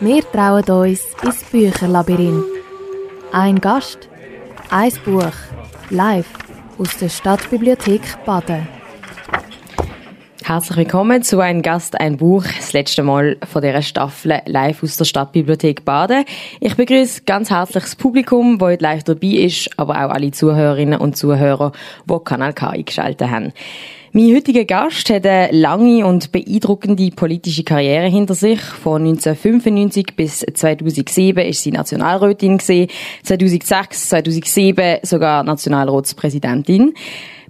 Wir trauen uns ins Bücherlabyrinth. Ein Gast, ein Buch, live aus der Stadtbibliothek Baden. Herzlich willkommen zu «Ein Gast, ein Buch», das letzte Mal von dieser Staffel live aus der Stadtbibliothek Baden. Ich begrüße ganz herzlich das Publikum, das heute live dabei ist, aber auch alle Zuhörerinnen und Zuhörer, die Kanal K eingeschaltet haben. Mein heutiger Gast hat eine lange und beeindruckende politische Karriere hinter sich. Von 1995 bis 2007 ist sie Nationalrätin gesehen, 2006, 2007 sogar Nationalratspräsidentin.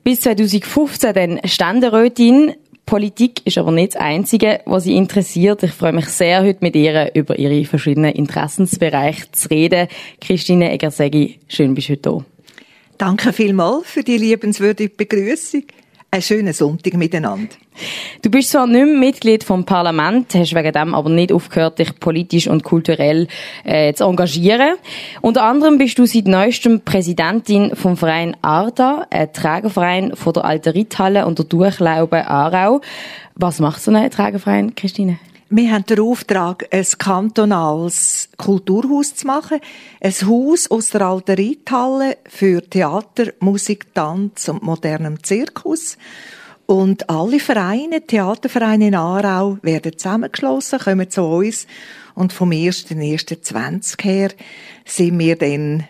Bis 2015 dann Ständerätin. Politik ist aber nicht das Einzige, was sie interessiert. Ich freue mich sehr, heute mit ihr über ihre verschiedenen Interessensbereiche zu reden. Christine Egersegi, schön bist du heute da. Danke vielmals für die liebenswürdige Begrüßung einen schönen Sonntag miteinander. Du bist zwar nicht mehr Mitglied vom Parlament, hast wegen dem aber nicht aufgehört, dich politisch und kulturell äh, zu engagieren. Unter anderem bist du seit neuestem Präsidentin vom Verein ARDA, ein Trägerverein von der Alten Ritthalle und der Durchlaube Aarau. Was macht so ein Trägerverein, Christine? Wir haben den Auftrag, ein kantonales Kulturhaus zu machen. Ein Haus aus der alten Reithalle für Theater, Musik, Tanz und modernem Zirkus. Und alle Vereine, Theatervereine in Aarau werden zusammengeschlossen, kommen zu uns. Und vom 1.1.20 her sind wir dann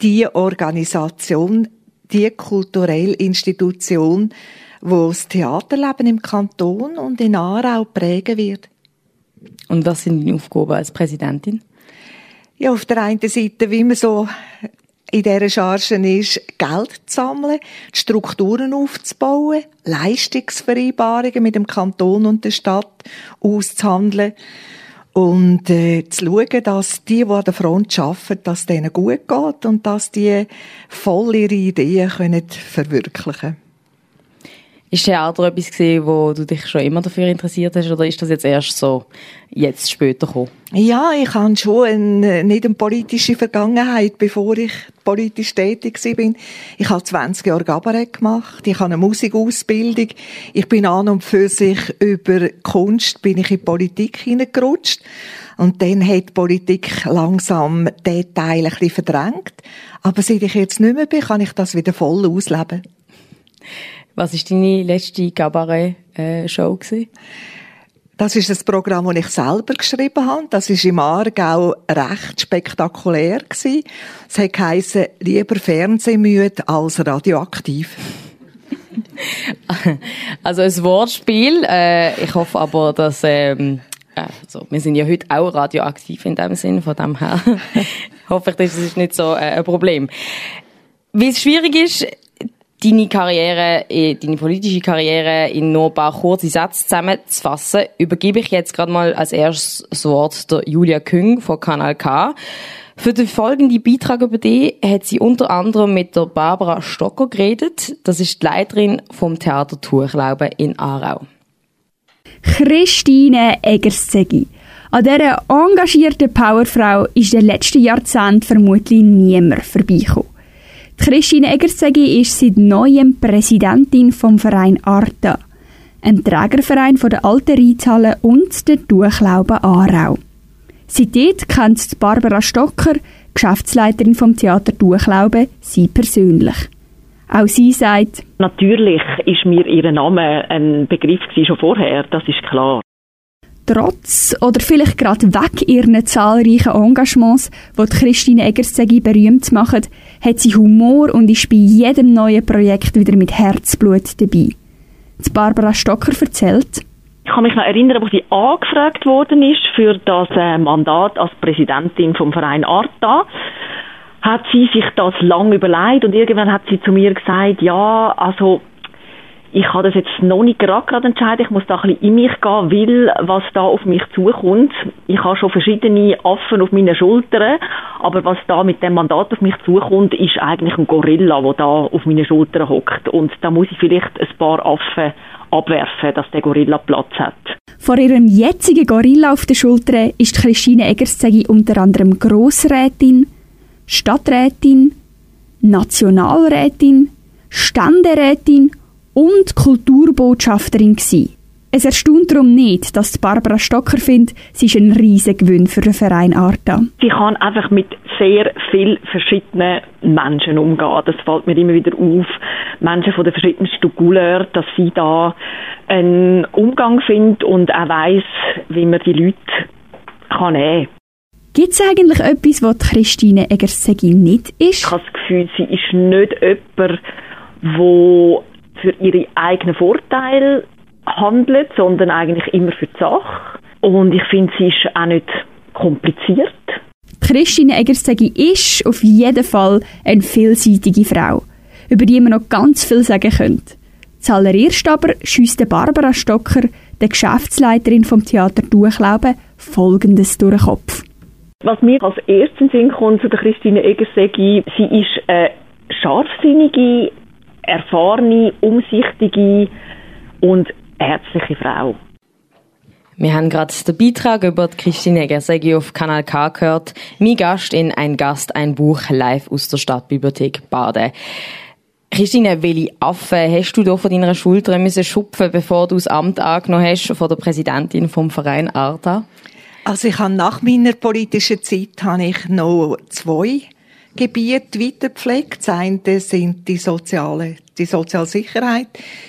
die Organisation, die kulturelle Institution, wo das Theaterleben im Kanton und in Aarau prägen wird. Und was sind deine Aufgaben als Präsidentin? Ja, auf der einen Seite, wie man so in dieser Charge ist, Geld zu sammeln, Strukturen aufzubauen, Leistungsvereinbarungen mit dem Kanton und der Stadt auszuhandeln und äh, zu schauen, dass die, die an der Front arbeiten, dass denen gut geht und dass die voll ihre Ideen können verwirklichen können. Ist Theater etwas gesehen, wo du dich schon immer dafür interessiert hast, oder ist das jetzt erst so jetzt später gekommen? Ja, ich habe schon eine, nicht eine politische Vergangenheit, bevor ich politisch tätig bin. Ich habe 20 Jahre Kabarett gemacht, ich habe eine Musikausbildung, ich bin an und für sich über Kunst bin ich in Politik hineingerutscht. Und dann hat die Politik langsam diesen Teil ein bisschen verdrängt. Aber seit ich jetzt nicht mehr bin, kann ich das wieder voll ausleben. Was war deine letzte Cabaret-Show? Das ist ein Programm, das ich selber geschrieben habe. Das ist im Aargau recht spektakulär gewesen. Es hat geheissen, lieber Fernsehmüde als radioaktiv. also ein Wortspiel. Äh, ich hoffe aber, dass ähm, also, wir sind ja heute auch radioaktiv in dem Sinn, von dem her hoffe ich, das ist nicht so äh, ein Problem. Wie es schwierig ist, deine Karriere, äh, deine politische Karriere in nur ein paar kurze Sätze zusammenzufassen, übergebe ich jetzt gerade mal als erstes Wort der Julia Küng von Kanal K. Für den folgenden Beitrag über die hat sie unter anderem mit der Barbara Stocker geredet. Das ist die Leiterin vom Theater Tuchlaube in Aarau. Christine Eggerszegi. An dieser engagierten Powerfrau ist in den letzten Jahrzehnten vermutlich niemand vorbeigekommen. Christine Eggersegi ist seit neuem Präsidentin vom Verein Arta, ein Trägerverein von der Alten Reithalle und der Durchlaube Aarau. Seitdem kennt Barbara Stocker, Geschäftsleiterin vom Theater Durchlaube, sie persönlich. Auch sie sagt, Natürlich ist mir ihr Name ein Begriff schon vorher, das ist klar trotz oder vielleicht gerade weg ihren zahlreichen Engagements, die Christine Eggerszegi berühmt machen, hat sie Humor und ist bei jedem neuen Projekt wieder mit Herzblut dabei. Die Barbara Stocker erzählt, ich kann mich noch erinnern, als sie angefragt worden ist für das äh, Mandat als Präsidentin vom Verein Arta, hat sie sich das lang überlegt und irgendwann hat sie zu mir gesagt, ja, also ich kann das jetzt noch nicht gerade, gerade entscheiden. Ich muss da ein bisschen in mich gehen, weil was da auf mich zukommt. Ich habe schon verschiedene Affen auf meinen Schultern, aber was da mit dem Mandat auf mich zukommt, ist eigentlich ein Gorilla, der da auf meinen Schultern hockt. Und da muss ich vielleicht ein paar Affen abwerfen, dass der Gorilla Platz hat. Vor ihrem jetzigen Gorilla auf der Schulter ist Christine Eggerszegi unter anderem Grossrätin, Stadträtin, Nationalrätin, Ständerätin und Kulturbotschafterin gsi. Es erstaunt darum nicht, dass Barbara Stocker findet, sie ist ein riesiger Gewinn für den Verein Arta. Sie kann einfach mit sehr vielen verschiedenen Menschen umgehen. Das fällt mir immer wieder auf. Menschen von den verschiedensten Couleur, dass sie da einen Umgang findet und auch weiss, wie man die Leute kann nehmen kann. Gibt es eigentlich etwas, was Christine Eggersegi nicht ist? Ich habe das Gefühl, sie ist nicht jemand, der für ihre eigenen Vorteile handelt, sondern eigentlich immer für die Sache. Und ich finde, sie ist auch nicht kompliziert. Christine Eggersegi ist auf jeden Fall eine vielseitige Frau, über die man noch ganz viel sagen könnte. Zuallererst aber schießt Barbara Stocker, der Geschäftsleiterin vom Theater Durchlauben, Folgendes durch den Kopf. Was mir als erstes Sinn kommt zu der Christine Eggersegi, sie ist eine scharfsinnige, erfahrene, umsichtige und herzliche Frau. Wir haben gerade den Beitrag über Christine Eggersegi auf Kanal K gehört. Mein Gast in Ein Gast, ein Buch live aus der Stadtbibliothek Baden. Christine, welche Affe hast du da von deiner Schulter müssen schupfen, bevor du das Amt angenommen hast von der Präsidentin vom Verein Arta? Also ich habe nach meiner politischen Zeit habe ich noch zwei Gebiete weitergepflegt. Das eine sind die soziale, die Sozialsicherheit.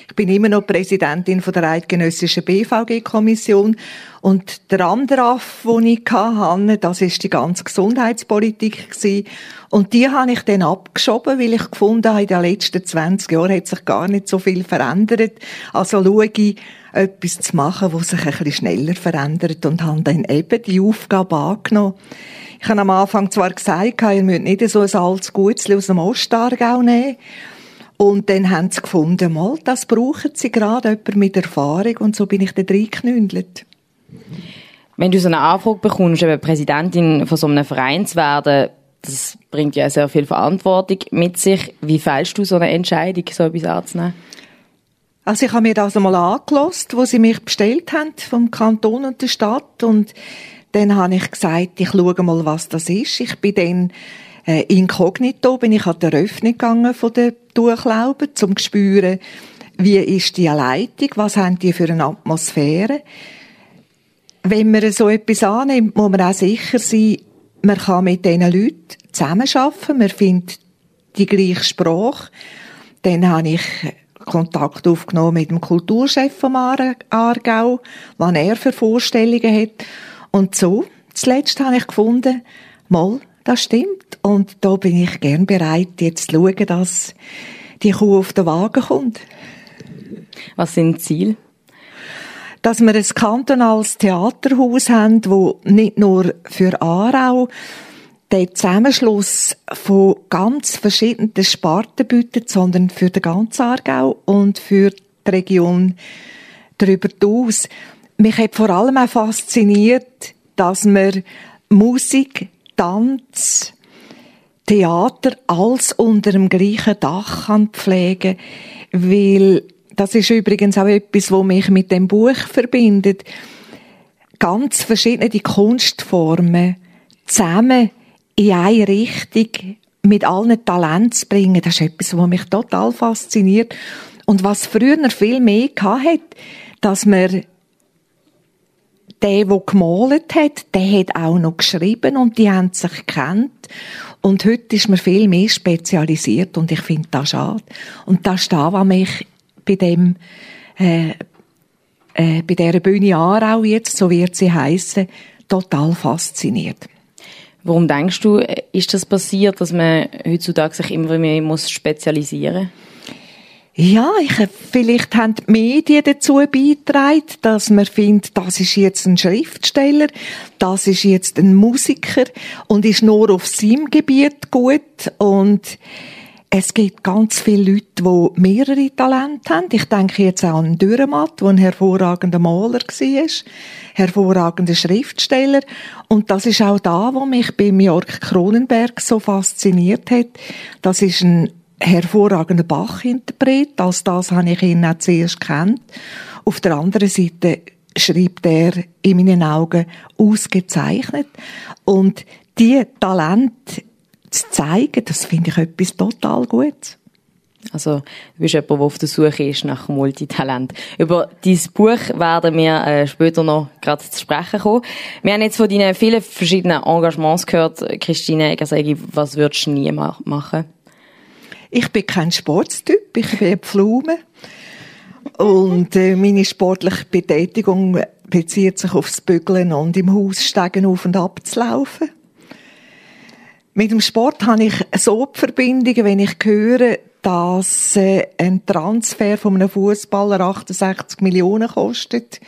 Ich bin immer noch Präsidentin von der Eidgenössischen BVG-Kommission. Und der andere Aff, den ich hatte, das ist die ganze Gesundheitspolitik gewesen. Und die habe ich dann abgeschoben, weil ich gefunden habe, in den letzten 20 Jahren hat sich gar nicht so viel verändert. Also schaue ich, etwas zu machen, was sich ein bisschen schneller verändert und habe dann eben die Aufgabe angenommen. Ich habe am Anfang zwar gesagt, ihr müsst nicht so ein altes Gutzli aus dem Ostargau nehmen. Und dann haben sie gefunden, mal, das brauchen sie gerade, jemand mit Erfahrung. Und so bin ich da reingeknündelt. Wenn du so eine Anfrage bekommst, eben Präsidentin von so einem Verein zu werden, das bringt ja sehr viel Verantwortung mit sich. Wie fällst du so eine Entscheidung, so etwas anzunehmen? Also ich habe mir das einmal angelost, wo sie mich bestellt haben vom Kanton und der Stadt und dann habe ich gesagt, ich schaue mal, was das ist. Ich bin dann äh, inkognito, bin ich an der Öffnung gegangen von der Durchlauben, zum zu spüren, wie ist die Leitung, was haben die für eine Atmosphäre. Wenn man so etwas annimmt, muss man auch sicher sein, man kann mit diesen Leuten zusammenarbeiten, man findet die gleiche Sprache. Dann habe ich Kontakt aufgenommen mit dem Kulturchef vom Aargau, was er für Vorstellungen hat. Und so, zuletzt habe ich gefunden, mal, das stimmt. Und da bin ich gern bereit, jetzt zu schauen, dass die Kuh auf den Wagen kommt. Was sind die Ziele? Dass wir ein kantonales Theaterhaus haben, wo nicht nur für Aarau den Zusammenschluss von ganz verschiedenen Sparten bietet, sondern für den ganzen Aargau und für die Region darüber hinaus. Mich hat vor allem auch fasziniert, dass man Musik, Tanz, Theater alles unter dem gleichen Dach kann pflegen weil das ist übrigens auch etwas, was mich mit dem Buch verbindet. Ganz verschiedene Kunstformen zusammen in eine Richtung mit allen Talenten zu bringen, das ist etwas, was mich total fasziniert. Und was früher viel mehr hatte, dass man der, der gemalt hat, der hat auch noch geschrieben und die haben sich gekannt. Und heute ist man viel mehr spezialisiert und ich finde das schade. Und das ist das, was mich bei dem, äh, äh, bei dieser Bühne Aarau jetzt, so wird sie heißen, total fasziniert. Warum denkst du, ist das passiert, dass man heutzutage sich immer mehr muss spezialisieren muss? Ja, ich, vielleicht haben die Medien dazu beigetragen, dass man findet, das ist jetzt ein Schriftsteller, das ist jetzt ein Musiker und ist nur auf seinem Gebiet gut und es gibt ganz viele Leute, die mehrere Talente haben. Ich denke jetzt auch an Dürrematt, der ein hervorragender Maler war, hervorragender Schriftsteller. Und das ist auch da, wo mich bei Jörg Kronenberg so fasziniert hat. Das ist ein hervorragender Bach-Interpret. Als das habe ich ihn auch zuerst kennt. Auf der anderen Seite schreibt er in meinen Augen ausgezeichnet. Und die Talente zu zeigen, das finde ich etwas total Gutes. Also, du bist jemand, der auf der Suche ist nach Multitalent. Über dieses Buch werden wir äh, später noch gerade zu sprechen kommen. Wir haben jetzt von deinen vielen verschiedenen Engagements gehört. Christine Egersegi, was würdest du nie machen? Ich bin kein Sportstyp, ich bin eine Pflume. Und äh, meine sportliche Betätigung bezieht sich aufs Bügeln und im Haus steigen auf und ab zu laufen. Mit dem Sport habe ich so die Verbindung, wenn ich höre, dass äh, ein Transfer von einem Fußballer 68 Millionen kostet,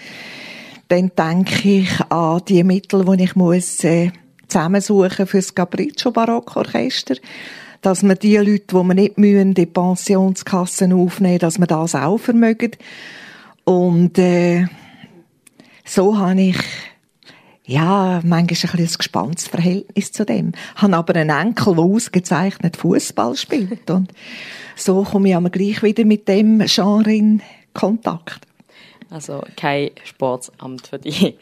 dann denke ich an die Mittel, die ich muss äh, zusammensuchen für das Capriccio Barockorchester, dass man die Leute, die man nicht müssen, die Pensionskassen aufnehmen, dass man das auch vermögen. Und äh, so habe ich ja, manchmal ein, bisschen ein gespanntes Verhältnis zu dem. Ich habe aber einen Enkel, der ausgezeichnet Fußball spielt. Und so komme ich aber gleich wieder mit dem Genre in Kontakt. Also kein Sportsamt für dich.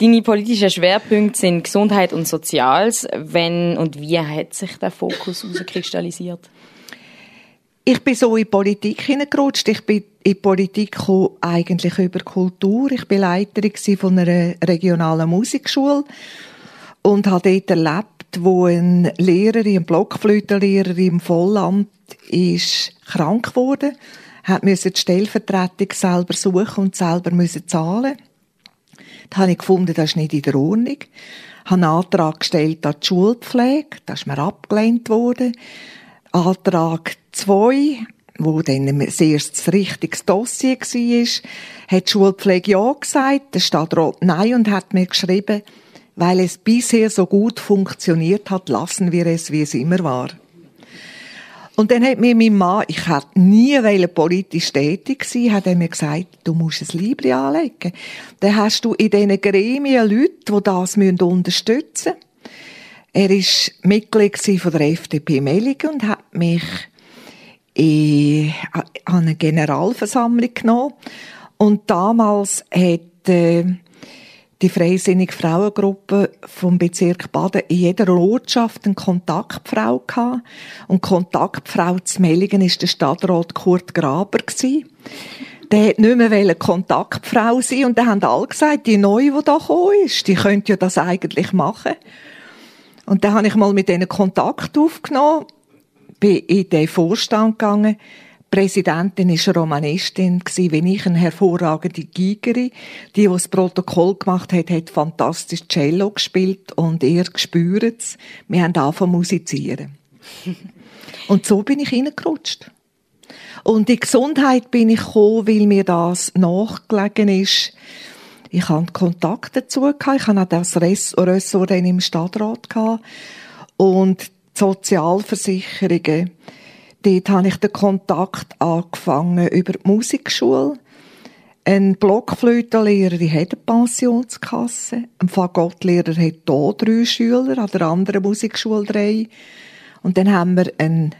Deine politischen Schwerpunkte sind Gesundheit und Soziales. Wenn und wie hat sich der Fokus herauskristallisiert? Ich bin so in Politik hineingerutscht. Ich bin in Politik eigentlich über Kultur. Ich bin Leiterin von einer regionalen Musikschule und habe dort erlebt, wo ein Lehrer, ein Blockflötenlehrer im Vollamt ist krank wurde, hat die Stellvertretung selber suchen und selber müssen zahlen. Da habe ich gefunden, das ist nicht in der Ordnung. Ich habe einen Antrag gestellt an die Schulpflege, das ist mir abgelehnt worden. Antrag 2, wo dann ein sehr richtiges Dossier war, hat die Schulpflege ja gesagt, der Stadtrat nein und hat mir geschrieben, weil es bisher so gut funktioniert hat, lassen wir es, wie es immer war. Und dann hat mir mein Mann, ich hätte nie politisch tätig sein, hat er mir gesagt, du musst ein Libri anlegen. Dann hast du in diesen Gremien Leute, die das unterstützen müssen. Er war Mitglied von der FDP Melligen und hat mich in, eine Generalversammlung genommen. Und damals hat äh, die Freisinnige Frauengruppe vom Bezirk Baden in jeder Ortschaft eine Kontaktfrau gehabt. Und Kontaktfrau zu Mellingen war der Stadtrat Kurt Graber. Der hat nicht mehr Kontaktfrau sein und dann haben alle gesagt, die Neue, die da gekommen ist, die könnte ja das eigentlich machen. Und dann habe ich mal mit denen Kontakt aufgenommen, bin in den Vorstand gegangen. Die Präsidentin war Romanistin, wenn ich eine hervorragende Gigerin. Die, die das Protokoll gemacht hat, hat fantastisch Cello gespielt und ihr gespürt es. Wir haben angefangen musizieren. und so bin ich reingerutscht. Und in Gesundheit bin ich gekommen, weil mir das nachgelegen ist, ich hatte Kontakt dazu gehabt. Ich hatte auch das Ressort im Stadtrat gehabt. Und die Sozialversicherungen. Dort habe ich den Kontakt angefangen über die Musikschule. Ein Blockflötenlehrer hat eine Pensionskasse. Ein Fagottlehrer hat hier drei Schüler, an der anderen Musikschule drei. Und dann haben wir einen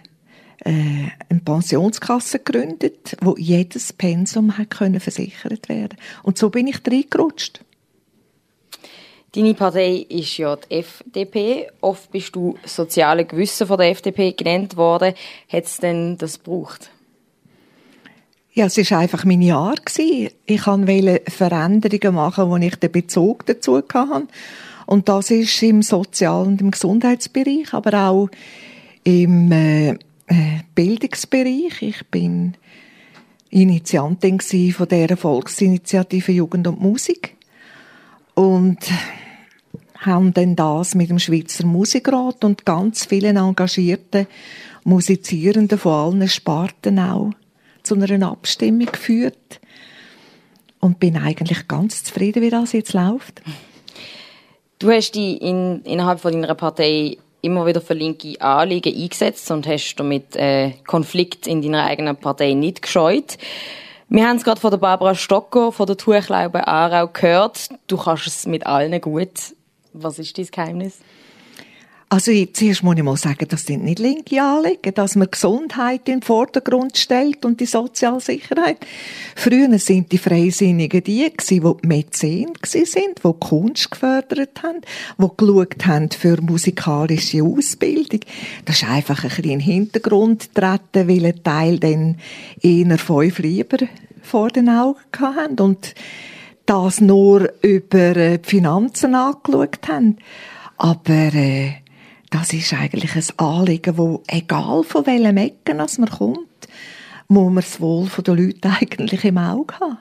äh, eine Pensionskasse gegründet, wo jedes Pensum hat können versichert werden. Und so bin ich reingerutscht. Deine Partei ist ja die FDP. Oft bist du soziale Gewissen von der FDP genannt worden. Hat es denn das gebraucht? Ja, es war einfach mein Jahr. Ich wollte Veränderungen machen, wo ich den Bezug dazu hatte. Und das ist im Sozial- und im Gesundheitsbereich, aber auch im äh, äh, Bildungsbereich. Ich bin Initiantin von der Volksinitiative Jugend und Musik und haben dann das mit dem Schweizer Musikrat und ganz vielen engagierten Musizierenden von allen Sparten auch zu einer Abstimmung geführt und bin eigentlich ganz zufrieden, wie das jetzt läuft. Du hast dich in, innerhalb von deiner Partei immer wieder für linke Anliegen eingesetzt und hast damit äh, Konflikt in deiner eigenen Partei nicht gescheut. Wir haben es gerade von der Barbara Stocker von der Tuchlaube Aarau gehört. Du kannst es mit allen gut. Was ist dein Geheimnis? Also zuerst muss ich mal sagen, das sind nicht linke Anliegen, dass man Gesundheit in den Vordergrund stellt und die Sozialsicherheit. Früher sind die Freisinnigen die gewesen, die Mäzen sind, die Kunst gefördert haben, die geschaut haben für musikalische Ausbildung. Das ist einfach ein bisschen in den Hintergrund treten, weil ein Teil dann eher fünf lieber vor den Augen haben und das nur über äh, die Finanzen angeschaut haben. Aber äh, das ist eigentlich ein Anliegen, wo egal von welchem Ecken man kommt, muss man das Wohl der Leute eigentlich im Auge haben.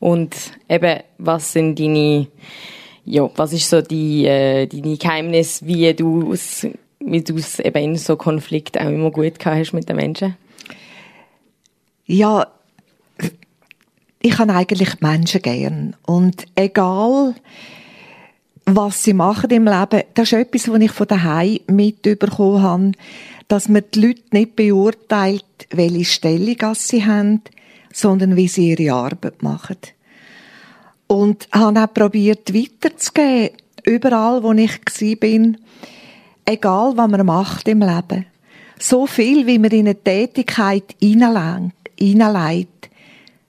Und eben, was sind deine, ja, was ist so die, äh, deine Geheimnis, wie du es, wie du es eben in so Konflikt auch immer gut gehabt hast mit den Menschen? Ja, ich habe eigentlich Menschen gern. Und egal, was sie machen im Leben, das ist etwas, was ich von daheim mitbekommen habe, dass man die Leute nicht beurteilt, welche Stellung sie haben, sondern wie sie ihre Arbeit machen. Und habe auch probiert, weiterzugeben, überall, wo ich bin, egal, was man macht im Leben. So viel, wie man in eine Tätigkeit hineinlegt,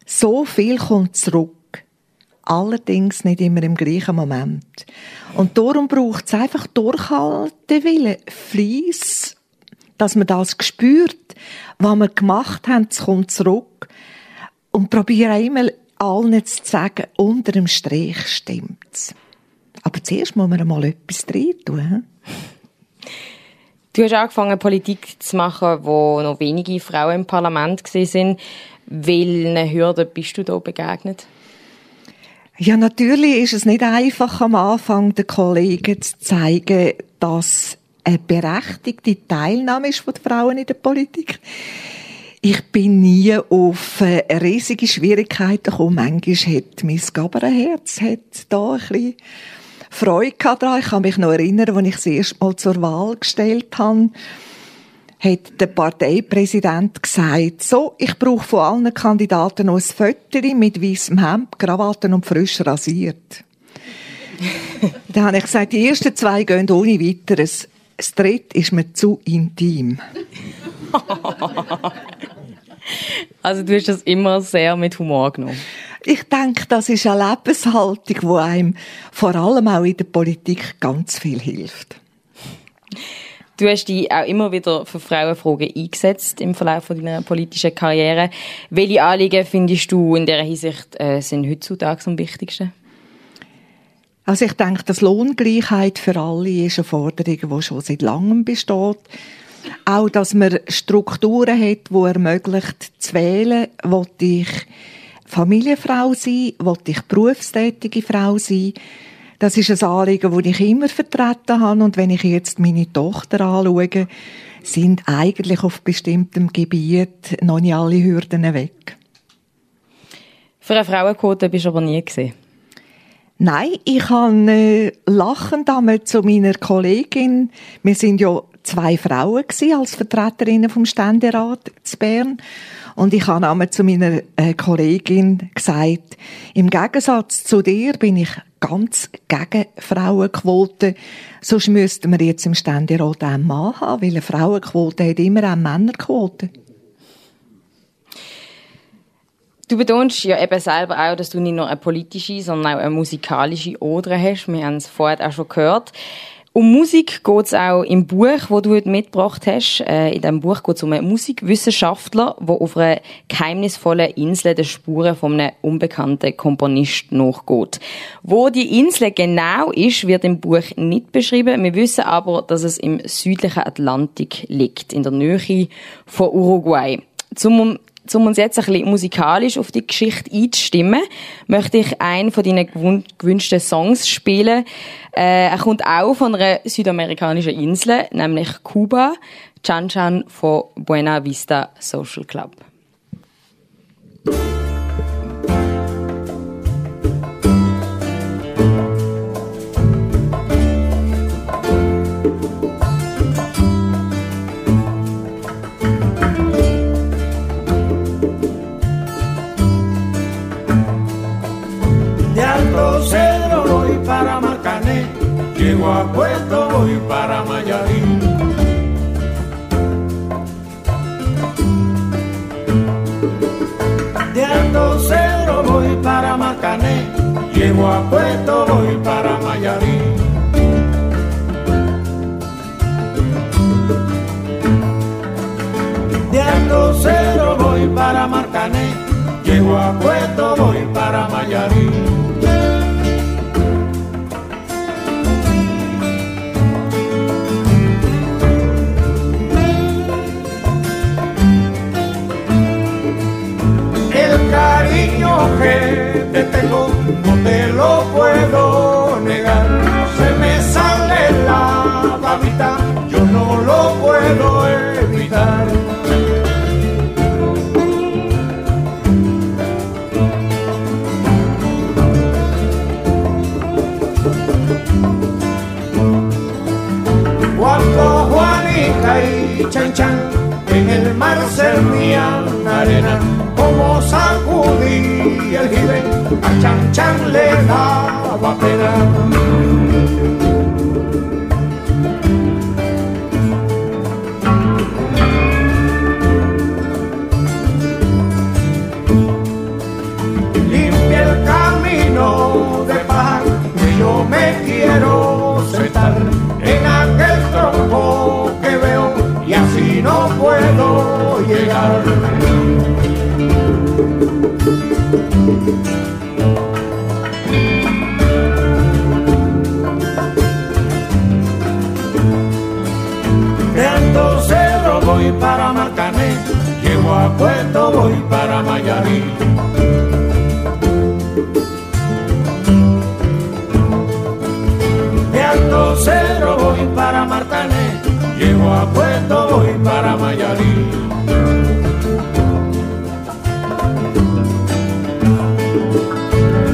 so viel kommt zurück allerdings nicht immer im gleichen Moment. Und darum braucht es einfach Durchhaltewillen, Fleiss, dass man das spürt, was wir gemacht haben, es kommt zurück. Und probiere einmal allen zu sagen, unter dem Strich stimmt's. Aber zuerst muss man mal etwas drin tun. Du hast angefangen, Politik zu machen, wo noch wenige Frauen im Parlament sind. Welchen Hürden bist du da begegnet? Ja, natürlich ist es nicht einfach am Anfang den Kollegen zu zeigen, dass eine berechtigte Teilnahme ist von Frauen in der Politik. Ich bin nie auf äh, riesige Schwierigkeiten gekommen. Manchmal hat mein Gaberenherz hat da ein bisschen Freude daran. Ich kann mich noch erinnern, als ich das erste Mal zur Wahl gestellt habe hat der Parteipräsident gesagt, so, ich brauche von allen Kandidaten noch ein Fötterchen mit weißem Hemd, Krawatten und frisch rasiert. Dann habe ich gesagt, die ersten zwei gehen ohne weiteres. Das dritte ist mir zu intim. also du hast das immer sehr mit Humor genommen. Ich denke, das ist eine Lebenshaltung, die einem vor allem auch in der Politik ganz viel hilft. Du hast dich auch immer wieder für Frauenfragen eingesetzt im Verlauf deiner politischen Karriere. Welche Anliegen findest du in dieser Hinsicht äh, sind heutzutage am wichtigsten? Also ich denke, dass Lohngleichheit für alle ist eine Forderung, die schon seit langem besteht. Auch, dass man Strukturen hat, die ermöglicht zu wählen, wollte ich Familienfrau sein, wollte ich berufstätige Frau sein, das ist ein Anliegen, das ich immer vertreten habe. Und wenn ich jetzt meine Tochter anschaue, sind eigentlich auf bestimmtem Gebiet noch nicht alle Hürden weg. Für eine Frauenquote bist du aber nie gesehen. Nein, ich habe äh, lachend einmal zu meiner Kollegin, wir sind ja zwei Frauen gewesen, als Vertreterinnen vom Ständerat zu Bern. Und ich habe einmal zu meiner äh, Kollegin gesagt, im Gegensatz zu dir bin ich ganz gegen Frauenquote. Sonst müssten wir jetzt im Ständerat einen Mann haben, weil eine Frauenquote hat immer eine Männerquote. Du betonst ja eben selber auch, dass du nicht nur eine politische, sondern auch eine musikalische Oder hast. Wir haben es vorher auch schon gehört. Um Musik geht es auch im Buch, wo du heute mitgebracht hast. Äh, in diesem Buch geht es um einen Musikwissenschaftler, der auf einer geheimnisvollen Insel der Spuren von einem unbekannten Komponist nachgeht. Wo die Insel genau ist, wird im Buch nicht beschrieben. Wir wissen aber, dass es im südlichen Atlantik liegt, in der Nähe von Uruguay. Zum um uns jetzt ein bisschen musikalisch auf die Geschichte einzustimmen, möchte ich einen von deinen gewünschten Songs spielen. Äh, er kommt auch von einer südamerikanischen Insel, nämlich Kuba, Chan Chan von Buena Vista Social Club. Yo me quiero sentar en aquel tronco que veo y así no puedo llegar. Alto Cerro voy para Marcané, llego a Puerto, voy para Mayarí. Alto Cero voy para Martané, llego a Puerto, voy para Mayarí.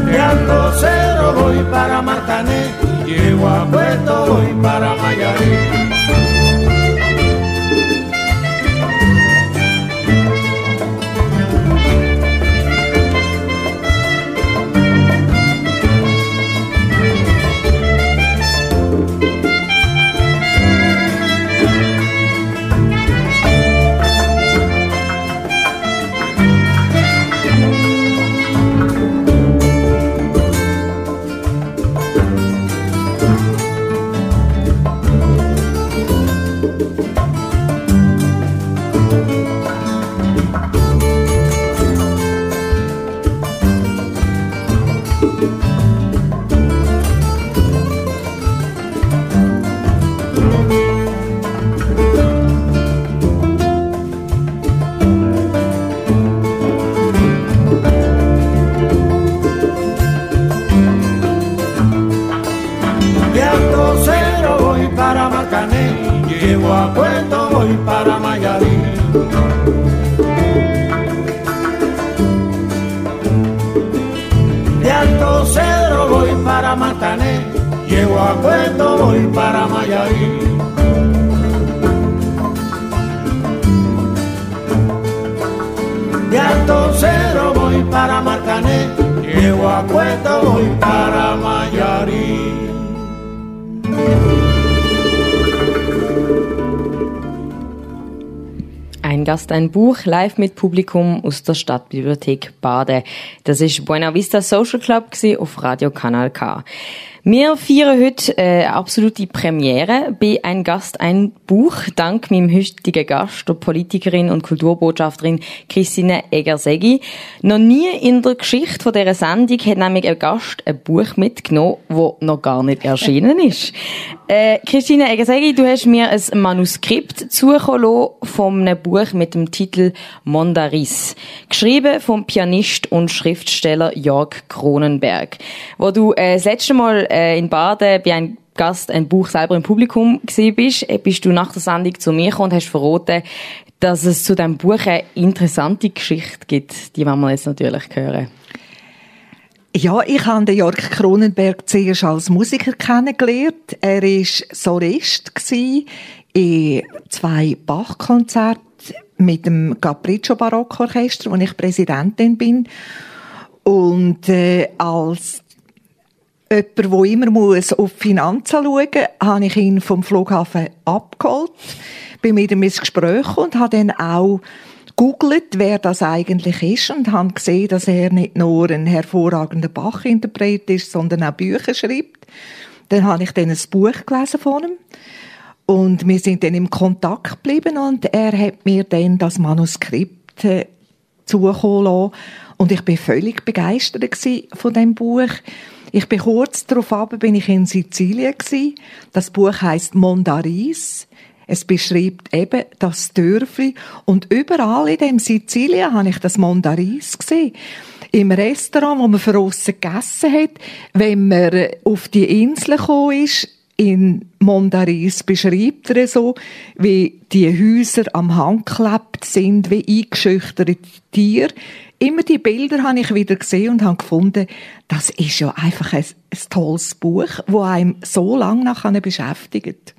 De Alto Cero voy para Martané, llego a Puerto, voy para Mayarí. Mayarí. De Alto Cero voy para Marcané, llego a Puerto, voy para Mayarí. Ein Gast, ein Buch, live mit Publikum aus der Stadtbibliothek Baden. Das ist Buena Vista Social Club auf Radio Kanal K. Wir feiern heute äh, absolute Premiere bei Ein Gast, ein Buch, dank meinem heutigen Gast, der Politikerin und Kulturbotschafterin Christine Egersegi. Noch nie in der Geschichte von dieser Sendung hat nämlich ein Gast ein Buch mitgenommen, das noch gar nicht erschienen ist. Äh, Christine Egersegi, du hast mir ein Manuskript zukommen von einem Buch mit dem Titel Mondaris. Geschrieben vom Pianist und Schriftsteller Jörg Kronenberg. Wo du äh, das letzte Mal äh, in Baden bei einem Gast ein Buch selber im Publikum gesehen bist, äh, bist du nach der Sendung zu mir gekommen und hast verraten, dass es zu diesem Buch eine interessante Geschichte gibt. Die wollen wir jetzt natürlich hören. Ja, ich habe den Jörg Kronenberg zuerst als Musiker kennengelernt. Er war Solist in zwei Bach-Konzerten mit dem Capriccio Barockorchester, wo ich Präsidentin bin. Und äh, als jemand, der immer muss auf die Finanzen schauen muss, habe ich ihn vom Flughafen abgeholt, bin mit ihm ins Gespräch und habe dann auch googelt, wer das eigentlich ist und habe gesehen, dass er nicht nur ein hervorragender Bach-Interpret ist, sondern auch Bücher schreibt. Dann habe ich dann ein Buch gelesen von ihm und wir sind dann im Kontakt geblieben und er hat mir dann das Manuskript äh, zukommen lassen. und ich bin völlig begeistert von dem Buch. Ich bin kurz darauf ab, bin ich in Sizilien gewesen. Das Buch heißt Mondaris. Es beschreibt eben das Dörfli und überall in dem Sizilien habe ich das Mondaris gesehen. Im Restaurant, wo man von aussen gegessen hat, wenn man auf die Insel gekommen ist, in Mondaris beschreibt er so, wie die Häuser am Hang geklebt sind, wie eingeschüchterte Tiere. Immer die Bilder habe ich wieder gesehen und habe gefunden, das ist ja einfach ein, ein tolles Buch, wo einem so lange nachher beschäftigt.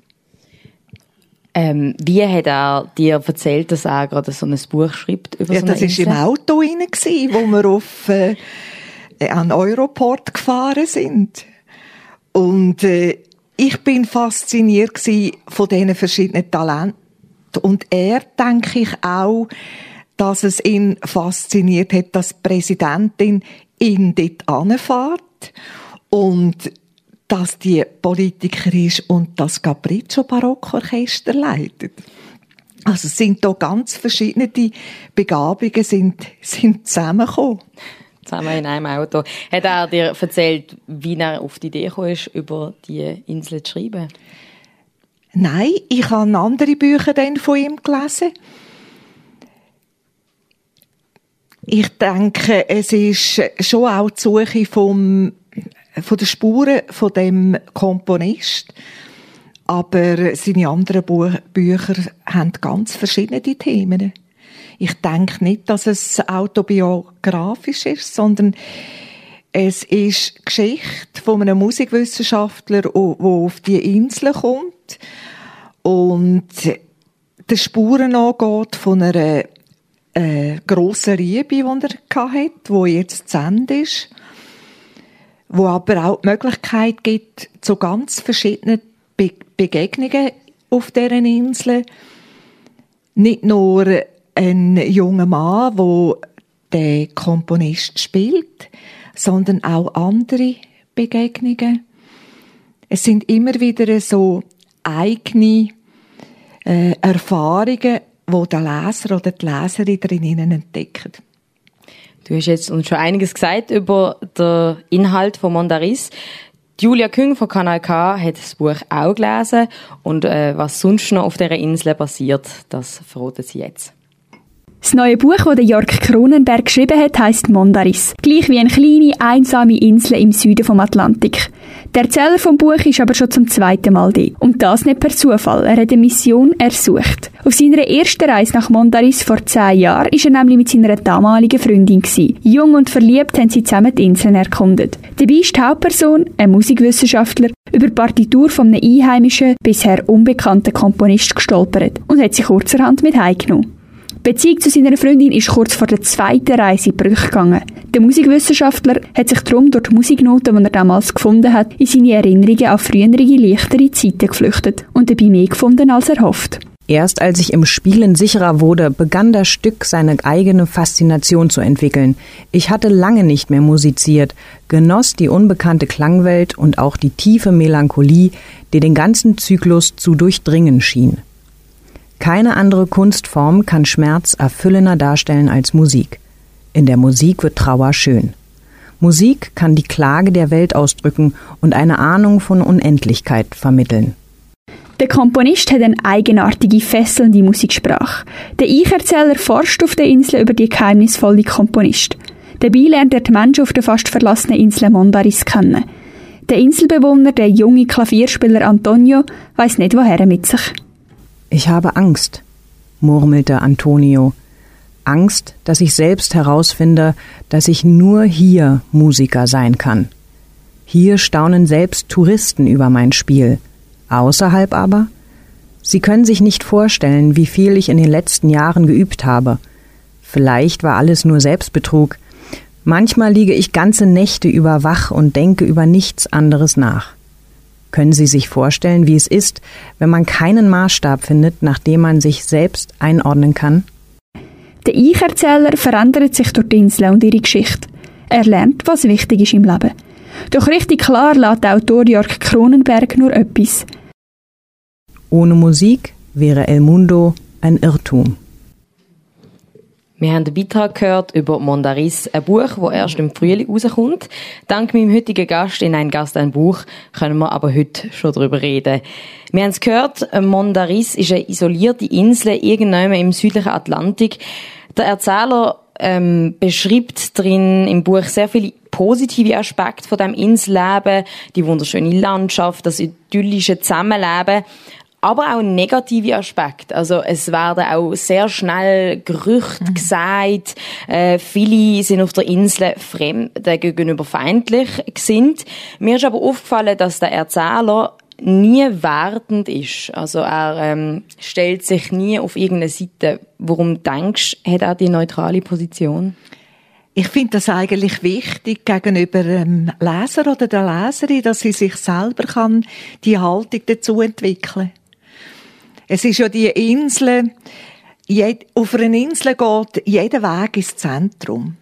Ähm, wie hat er dir erzählt, dass er gerade so ein Buch schreibt über ja, so das war im Auto rein, wo wir auf, äh, an Europort gefahren sind. Und äh, ich bin fasziniert von diesen verschiedenen Talenten. Und er, denke ich auch, dass es ihn fasziniert hat, dass die Präsidentin ihn dort anfährt und dass die Politiker ist und das Capriccio Barockorchester leitet. Also es sind da ganz verschiedene Begabungen sind, sind zusammengekommen. Zusammen in einem Auto. Hat er dir erzählt, wie er auf die Idee gekommen ist, über die Insel zu schreiben? Nein, ich habe andere Bücher dann von ihm gelesen. Ich denke, es ist schon auch die Suche vom von den Spuren von dem Komponist. Aber seine anderen Bücher haben ganz verschiedene Themen. Ich denke nicht, dass es autobiografisch ist, sondern es ist Geschichte von einem Musikwissenschaftler, der auf die Insel kommt und der Spuren angeht von einer äh, grossen Liebe, die er hatte, die jetzt zu Ende ist wo aber auch die Möglichkeit gibt zu ganz verschiedenen Be Begegnungen auf deren Insel. Nicht nur ein junger Mann, der Komponist spielt, sondern auch andere Begegnungen. Es sind immer wieder so eigene äh, Erfahrungen, wo der Leser oder die Leserin drinnen entdecken. Du hast jetzt uns schon einiges gesagt über den Inhalt von Mondaris. Julia Küng von Kanal K hat das Buch auch gelesen und äh, was sonst noch auf dieser Insel passiert, das verraten sie jetzt. Das neue Buch, das Jörg Kronenberg geschrieben hat, heißt Mondaris. Gleich wie eine kleine, einsame Insel im Süden vom Atlantik. Der Erzähler vom Buch ist aber schon zum zweiten Mal da. Und das nicht per Zufall. Er hat eine Mission ersucht. Auf seiner ersten Reise nach Mondaris vor zehn Jahren ist er nämlich mit seiner damaligen Freundin gewesen. Jung und verliebt haben sie zusammen die Inseln erkundet. Dabei ist die Hauptperson, ein Musikwissenschaftler, über die Partitur von einem einheimischen, bisher unbekannten Komponist gestolpert und hat sie kurzerhand mit heimgenommen. Beziehung zu seiner Freundin ist kurz vor der zweiten Reise in Brüche gegangen. Der Musikwissenschaftler hat sich darum durch die Musiknoten, die er damals gefunden hat, in seine Erinnerungen an frühere, leichtere Zeiten geflüchtet und dabei mehr gefunden als erhofft. Erst als ich im Spielen sicherer wurde, begann das Stück seine eigene Faszination zu entwickeln. Ich hatte lange nicht mehr musiziert, genoss die unbekannte Klangwelt und auch die tiefe Melancholie, die den ganzen Zyklus zu durchdringen schien. Keine andere Kunstform kann Schmerz erfüllender darstellen als Musik. In der Musik wird Trauer schön. Musik kann die Klage der Welt ausdrücken und eine Ahnung von Unendlichkeit vermitteln. Der Komponist hat eine eigenartige, fesselnde Musiksprache. Der Ich-Erzähler forscht auf der Insel über die geheimnisvolle Komponist. Dabei lernt er die Menschen auf der fast verlassenen Insel Mondaris kennen. Der Inselbewohner, der junge Klavierspieler Antonio, weiß nicht, woher er mit sich. Ich habe Angst, murmelte Antonio. Angst, dass ich selbst herausfinde, dass ich nur hier Musiker sein kann. Hier staunen selbst Touristen über mein Spiel. Außerhalb aber? Sie können sich nicht vorstellen, wie viel ich in den letzten Jahren geübt habe. Vielleicht war alles nur Selbstbetrug. Manchmal liege ich ganze Nächte über wach und denke über nichts anderes nach. Können Sie sich vorstellen, wie es ist, wenn man keinen Maßstab findet, nach dem man sich selbst einordnen kann? Der Ich-Erzähler verändert sich durch die Insel und ihre Geschichte. Er lernt, was wichtig ist im Leben. Doch richtig klar lässt der Autor Jörg Kronenberg nur etwas. Ohne Musik wäre El Mundo ein Irrtum. Wir haben den Beitrag gehört über Mondaris, ein Buch, das erst im Frühling rauskommt. Dank meinem heutigen Gast in «Ein Gast, ein Buch» können wir aber heute schon darüber reden. Wir haben es gehört, Mondaris ist eine isolierte Insel irgendwann im südlichen Atlantik. Der Erzähler ähm, beschreibt drin im Buch sehr viele positive Aspekte von dem Inselleben, die wunderschöne Landschaft, das idyllische Zusammenleben aber auch negative Aspekte. Also es werden auch sehr schnell Gerüchte mhm. gesagt. Äh, viele sind auf der Insel fremd äh, gegenüber feindlich sind. Mir ist aber aufgefallen, dass der Erzähler nie wertend ist. Also er ähm, stellt sich nie auf irgendeine Seite. Warum denkst du, hat er die neutrale Position? Ich finde das eigentlich wichtig gegenüber dem Leser oder der Leserin, dass sie sich selber kann die Haltung dazu entwickeln. Es ist ja die Insel, auf einer Insel geht jeder Weg ins Zentrum.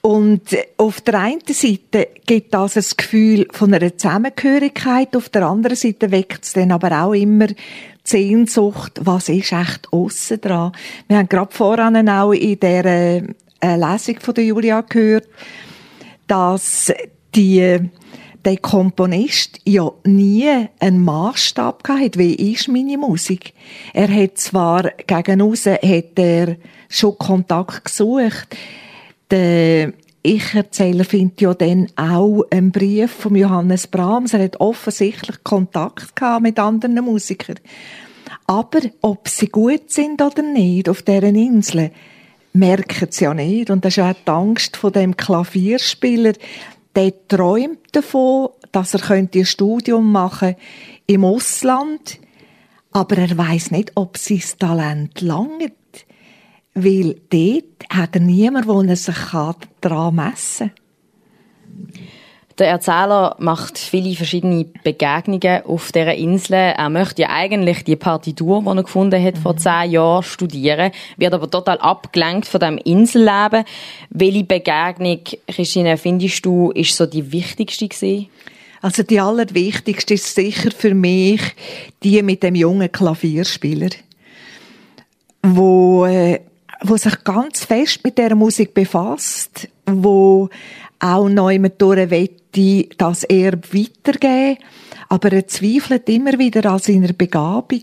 Und auf der einen Seite gibt das ein Gefühl von einer Zusammengehörigkeit, auf der anderen Seite weckt es dann aber auch immer die Sehnsucht, was ist echt aussen dran. Wir haben gerade voran auch in der äh, Lesung von der Julia gehört, dass die der Komponist ja nie einen Maßstab gehabt. Wie ist meine Musik? Er hat zwar gegen raus, hat er schon Kontakt gesucht. Der Ich-Erzähler findet ja dann auch einen Brief von Johannes Brahms. Er hat offensichtlich Kontakt gehabt mit anderen Musikern. Aber ob sie gut sind oder nicht auf deren Insel, merken sie ja nicht. Und das ist auch die Angst von dem Klavierspieler, der träumt davon, dass er ein Studium machen im Ausland, aber er weiß nicht, ob sein Talent langt, weil dort hat er niemanden, der sich daran messen kann. Der Erzähler macht viele verschiedene Begegnungen auf dieser Insel. Er möchte ja eigentlich die Partitur, die er gefunden hat, mhm. vor zehn Jahren studieren, wird aber total abgelenkt von dem Inselleben. Welche Begegnung, Christine, findest du, ist so die wichtigste gewesen? Also die allerwichtigste ist sicher für mich die mit dem jungen Klavierspieler, wo, äh, wo sich ganz fest mit der Musik befasst, wo auch neu mit durch die das er weitergeben, aber er zweifelt immer wieder an seiner Begabung.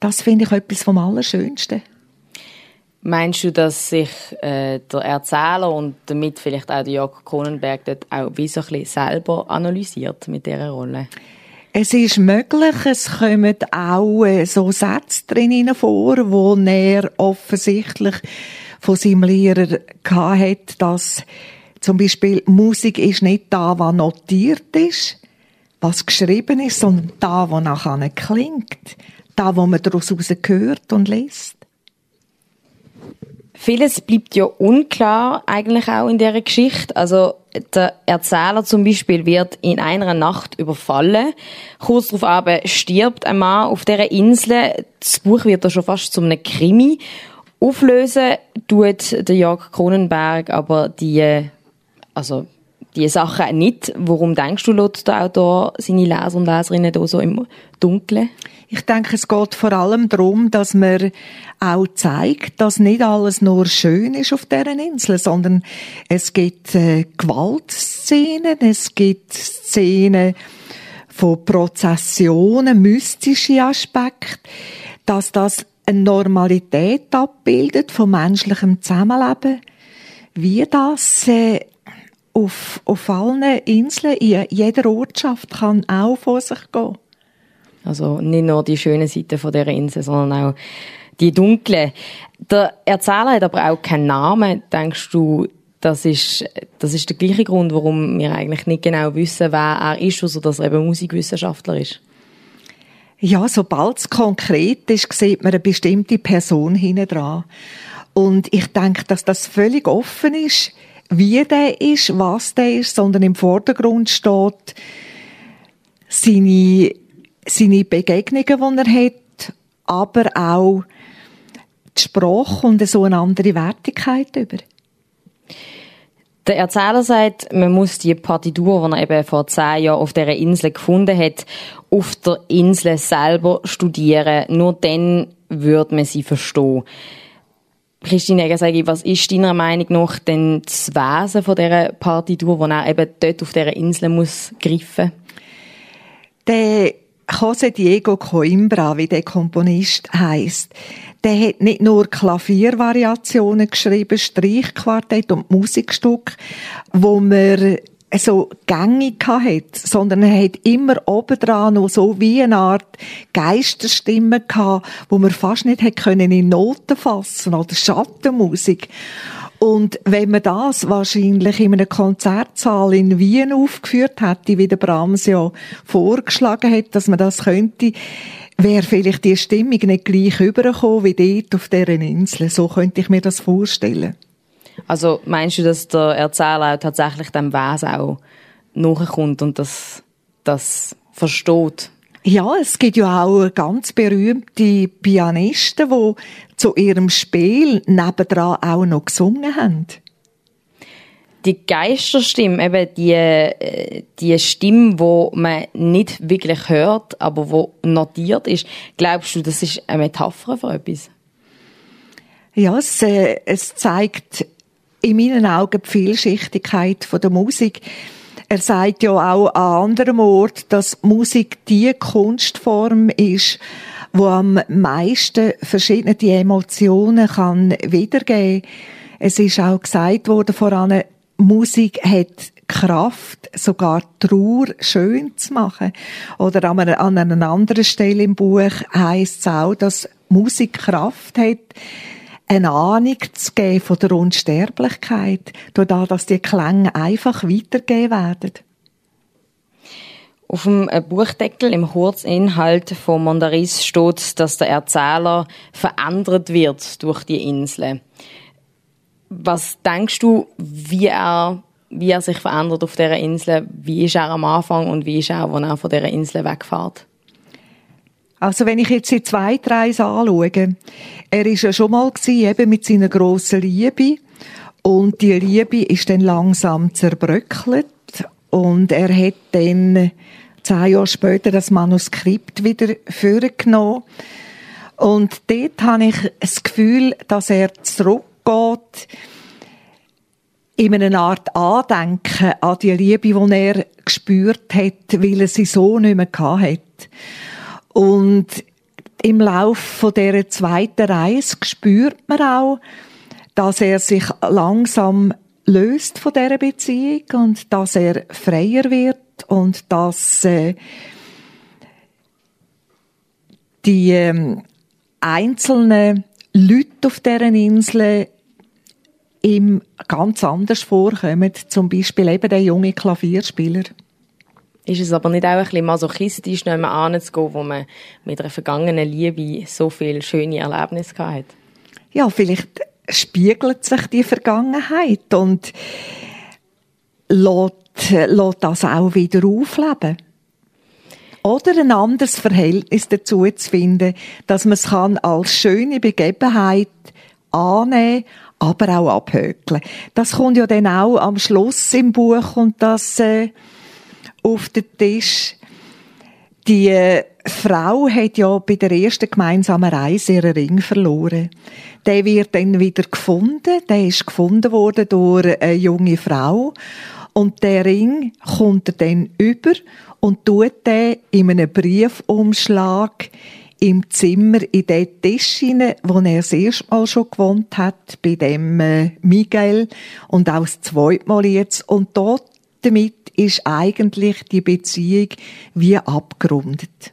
Das finde ich etwas vom Allerschönsten. Meinst du, dass sich äh, der Erzähler und damit vielleicht auch der Jörg Kronenberg dort auch wie so ein bisschen selber analysiert mit dieser Rolle? Es ist möglich, es kommen auch äh, so Sätze drin vor, wo er offensichtlich von seinem Lehrer hat, dass zum Beispiel, Musik ist nicht da, was notiert ist, was geschrieben ist, sondern da, was nachher klingt. Da, wo man daraus hört und liest. Vieles bleibt ja unklar eigentlich auch in der Geschichte. Also der Erzähler zum Beispiel wird in einer Nacht überfallen. Kurz darauf aber stirbt ein Mann auf dieser Insel. Das Buch wird da schon fast zu einem Krimi. Auflösen tut der Jörg Kronenberg aber die also die Sachen nicht. Warum denkst du, lässt der Autor seine Leser und Leserinnen da so im Dunkeln? Ich denke, es geht vor allem darum, dass man auch zeigt, dass nicht alles nur schön ist auf deren Insel, sondern es gibt äh, Gewaltszenen, es gibt Szenen von Prozessionen, mystische Aspekte, dass das eine Normalität abbildet von menschlichem Zusammenleben, wie das äh, auf, auf allen Inseln, in jeder Ortschaft kann auch vor sich gehen. Also nicht nur die schönen Seiten von dieser Insel, sondern auch die dunklen. Der Erzähler hat aber auch keinen Namen. Denkst du, das ist, das ist der gleiche Grund, warum wir eigentlich nicht genau wissen, wer er ist, außer dass er eben Musikwissenschaftler ist? Ja, sobald es konkret ist, sieht man eine bestimmte Person hinten dran. Und ich denke, dass das völlig offen ist, wie der ist, was der ist, sondern im Vordergrund steht seine, seine Begegnungen, die er hat, aber auch die Sprache und so eine andere Wertigkeit über. Der Erzähler sagt, man muss die Partitur, die er eben vor zehn Jahren auf dieser Insel gefunden hat, auf der Insel selber studieren. Nur dann würde man sie verstehen. Christine Egger, sage was ist deiner Meinung nach denn das Wesen von dieser Partitur, die er eben dort auf dieser Insel muss greifen? Der José Diego Coimbra, wie der Komponist heißt, der hat nicht nur Klaviervariationen geschrieben, Streichquartett und Musikstücke, wo man so gängig hat, sondern er hat immer obendran noch so wie eine Art Geisterstimme gehabt, wo man fast nicht hätte können in Noten fassen oder Schattenmusik. Und wenn man das wahrscheinlich in einer Konzertsaal in Wien aufgeführt hätte, wie der Brahms ja vorgeschlagen hat, dass man das könnte, wäre vielleicht die Stimmung nicht gleich übergekommen wie dort auf deren Insel. So könnte ich mir das vorstellen. Also meinst du, dass der Erzähler tatsächlich dem Wesen auch nachkommt und das, das versteht? Ja, es gibt ja auch ganz berühmte Pianisten, die zu ihrem Spiel nebendran auch noch gesungen haben. Die Geisterstimme, eben die, die Stimme, wo man nicht wirklich hört, aber wo notiert ist, glaubst du, das ist eine Metapher für etwas? Ja, es, äh, es zeigt in meinen Augen die Vielschichtigkeit von der Musik. Er sagt ja auch an anderem Ort, dass Musik die Kunstform ist, wo am meisten verschiedene Emotionen kann wiedergeben. Es ist auch gesagt worden voran, Musik hat Kraft, sogar Trauer schön zu machen. Oder an einer, an einer anderen Stelle im Buch heißt es auch, dass Musik Kraft hat, eine Ahnung zu geben von der Unsterblichkeit, dadurch, dass die Klänge einfach weitergegeben werden. Auf dem äh, Buchdeckel im Kurzinhalt von Mondaris steht, dass der Erzähler verändert wird durch die Insel. Was denkst du, wie er, wie er sich verändert auf dieser Insel? Wie ist er am Anfang und wie ist er, wenn er von dieser Insel wegfährt? Also wenn ich jetzt die zweite Reise anschaue, er ist ja schon mal gewesen, eben mit seiner grossen Liebe. Und die Liebe ist dann langsam zerbröckelt. Und er hat dann zehn Jahre später das Manuskript wieder vorgenommen. Und dort habe ich das Gefühl, dass er zurückgeht in einer Art Andenken an die Liebe, die er gespürt hat, weil er sie so nicht mehr hatte. Und im Lauf von der zweiten Reise spürt man auch, dass er sich langsam löst von der Beziehung und dass er freier wird und dass äh, die äh, einzelnen Leute auf deren Insel ihm ganz anders vorkommen, zum Beispiel eben der junge Klavierspieler. Ist es aber nicht auch ein bisschen masochistisch, nicht mehr anzugehen, wo man mit einer vergangenen Liebe so viele schöne Erlebnisse hat? Ja, vielleicht spiegelt sich die Vergangenheit und lässt, lässt das auch wieder aufleben. Oder ein anderes Verhältnis dazu zu finden, dass man es kann als schöne Begebenheit annehmen, aber auch abhökeln. Das kommt ja dann auch am Schluss im Buch und das äh, auf den Tisch. Die äh, Frau hat ja bei der ersten gemeinsamen Reise ihren Ring verloren. Der wird dann wieder gefunden. Der ist gefunden worden durch eine junge Frau. Und der Ring kommt er dann über und tut den in einem Briefumschlag im Zimmer in den Tisch hinein, wo er das erste Mal schon gewohnt hat, bei dem äh, Miguel und auch das zweite Mal jetzt. Und dort damit ist eigentlich die Beziehung wie abgerundet.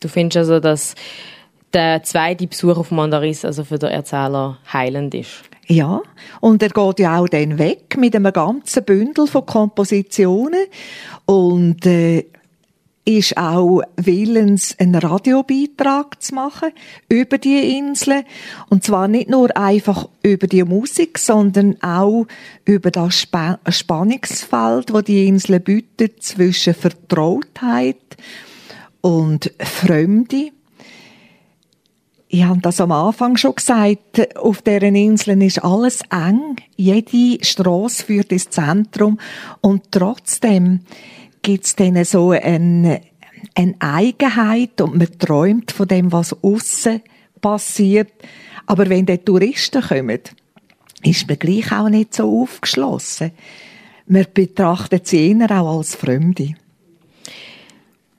Du findest also, dass der zweite Besuch auf Mandaris also für den Erzähler heilend ist? Ja, und er geht ja auch dann weg mit einem ganzen Bündel von Kompositionen und äh, ist auch willens, einen Radiobeitrag zu machen über die Inseln. Und zwar nicht nur einfach über die Musik, sondern auch über das Sp Spannungsfeld, wo die Inseln bietet zwischen Vertrautheit und Fremde. Ich habe das am Anfang schon gesagt, auf deren Inseln ist alles eng. Jede Straße führt ins Zentrum und trotzdem gibt es dann so eine, eine Eigenheit und man träumt von dem, was außen passiert. Aber wenn die Touristen kommen, ist man gleich auch nicht so aufgeschlossen. Man betrachtet sie eher auch als Fremde.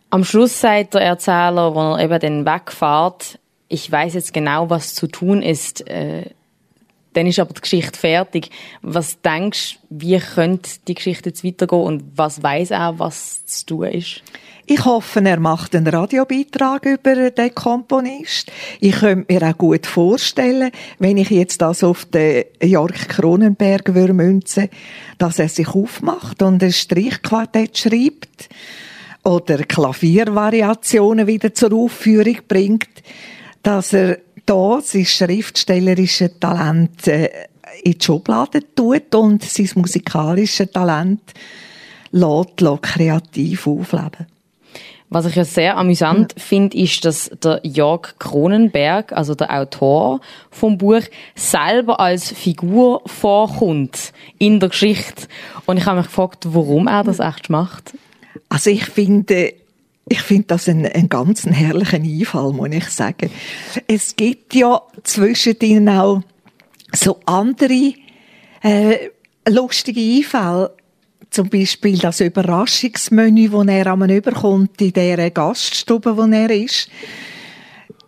Am Schluss sagt der Erzähler, wenn er eben dann wegfährt, ich weiß jetzt genau, was zu tun ist. Äh, dann ist aber die Geschichte fertig. Was denkst du, wie könnte die Geschichte jetzt weitergehen und was weiß er, was zu tun ist? Ich hoffe, er macht einen Radiobeitrag über den Komponist. Ich könnte mir auch gut vorstellen, wenn ich jetzt das auf den Jörg Kronenberg würde dass er sich aufmacht und ein Streichquartett schreibt oder Klaviervariationen wieder zur Aufführung bringt, dass er da sein schriftstellerisches Talent äh, in die Schublade tut und sein musikalisches Talent lässt, lässt kreativ aufleben. Was ich ja sehr amüsant mhm. finde, ist, dass der Jörg Kronenberg, also der Autor vom Buch, selber als Figur vorkommt in der Geschichte. Und ich habe mich gefragt, warum er das echt macht. Also ich finde, ich finde das einen, einen ganz herrlichen Einfall, muss ich sagen. Es gibt ja zwischen ihnen auch so andere äh, lustige Einfälle. Zum Beispiel das Überraschungsmenü, das er einmal überkommt in dieser Gaststube, wo er ist.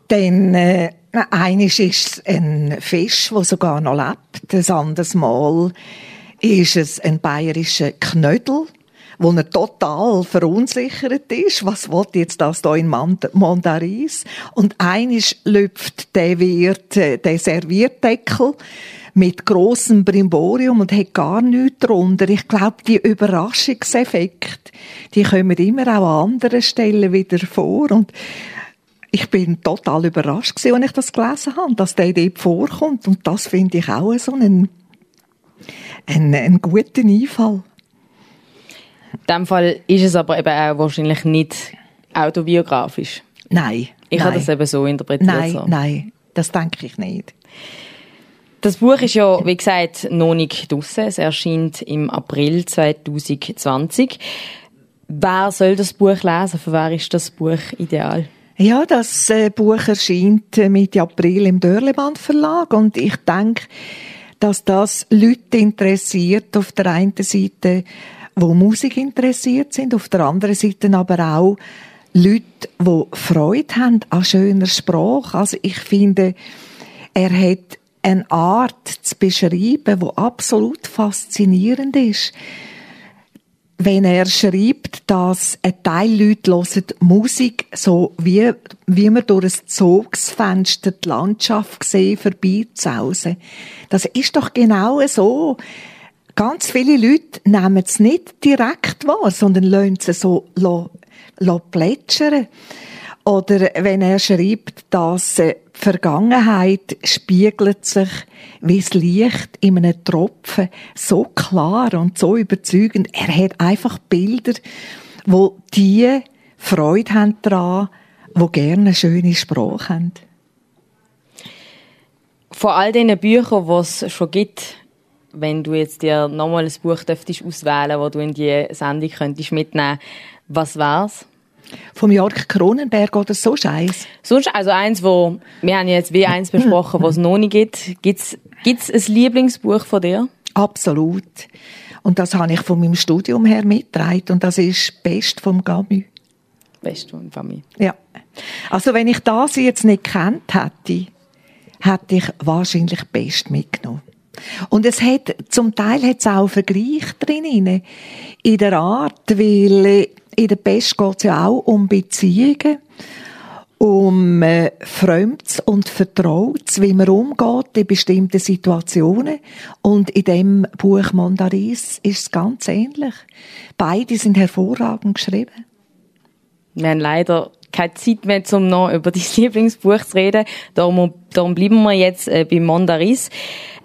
Dann, äh, eines ist ein Fisch, der sogar noch lebt. Ein anderes Mal ist es ein bayerischer Knödel wo er total verunsichert ist. Was wollte jetzt das da in Mondaris? Und einisch lüpft der Wirt, äh, der Servierdeckel mit großem Brimborium und hat gar nichts drunter. Ich glaube, die Überraschungseffekte, die kommen immer auch an anderen Stellen wieder vor und ich bin total überrascht gewesen, als ich das gelesen habe, dass der dort vorkommt und das finde ich auch so einen, einen, einen guten Einfall. In dem Fall ist es aber eben auch wahrscheinlich nicht autobiografisch. Nein. Ich nein. habe das eben so interpretiert. Nein, so. nein, das denke ich nicht. Das Buch ist ja, wie gesagt, noch nicht draussen. Es erscheint im April 2020. Wer soll das Buch lesen? Für wer ist das Buch ideal? Ja, das äh, Buch erscheint äh, Mitte April im Dörleband Verlag und ich denke, dass das Leute interessiert auf der einen Seite, wo Musik interessiert sind, auf der anderen Seite aber auch Leute, die Freude haben an schöner Sprache. Also ich finde, er hat eine Art zu beschreiben, die absolut faszinierend ist. Wenn er schreibt, dass ein Teil Leute hören Musik so wie, wie man durch ein Zugsfenster die Landschaft sehen, vorbeizausen. Das ist doch genau so. Ganz viele Leute nehmen es nicht direkt wahr, sondern lassen es so plätschern. Oder wenn er schreibt, dass die Vergangenheit spiegelt sich wie das Licht in einem Tropfen so klar und so überzeugend. Er hat einfach Bilder, wo die Freude haben daran, wo gerne eine schöne Sprache haben. Von all diesen Büchern, die es schon gibt, wenn du jetzt dir nochmal ein Buch dürftest auswählen, wo du in die Sendung könntest mitnehmen, was wär's? Vom Jörg Kronenberg oder so Scheiß? Sonst, also eins, wo, wir haben jetzt wie eins besprochen, was es noch nicht gibt. Gibt's, gibt's ein Lieblingsbuch von dir? Absolut. Und das habe ich von meinem Studium her mitgetragen und das ist Best vom Gamu. Best vom Gamu. Ja. Also wenn ich das jetzt nicht kennt hätte, hätte ich wahrscheinlich Best mitgenommen. Und es hat, zum Teil hat es auch Vergleich drin, in der Art, weil äh, in der Pest geht es ja auch um Beziehungen, um äh, Fremds und Vertrautes, wie man umgeht in bestimmten Situationen. Und in dem Buch Mandaris ist es ganz ähnlich. Beide sind hervorragend geschrieben. Wir haben leider keine Zeit mehr, um noch über dein Lieblingsbuch zu reden. Darum, darum bleiben wir jetzt äh, bei Mondaris.